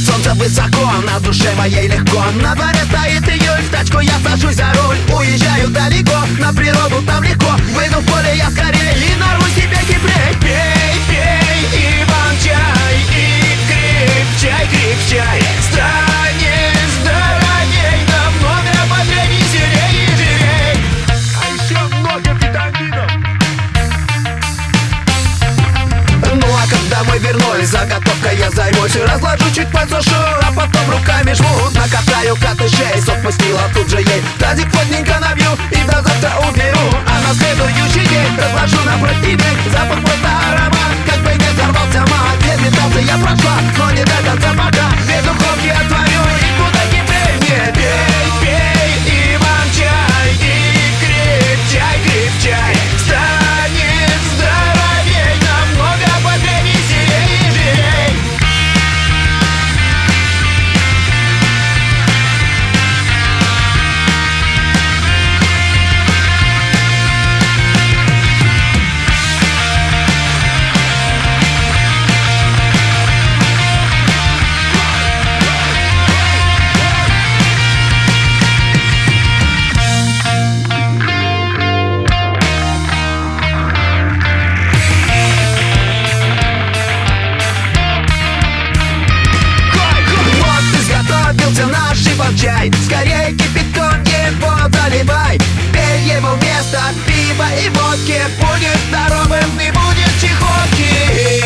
солнце высоко, на душе моей легко. На дворе стоит июль вернулись, заготовка я займусь. Разложу чуть подсушу, а потом руками жмут Накатаю катышей, сок пустила тут же ей. Тазик плотненько водки Будет здоровым, не будет чехотки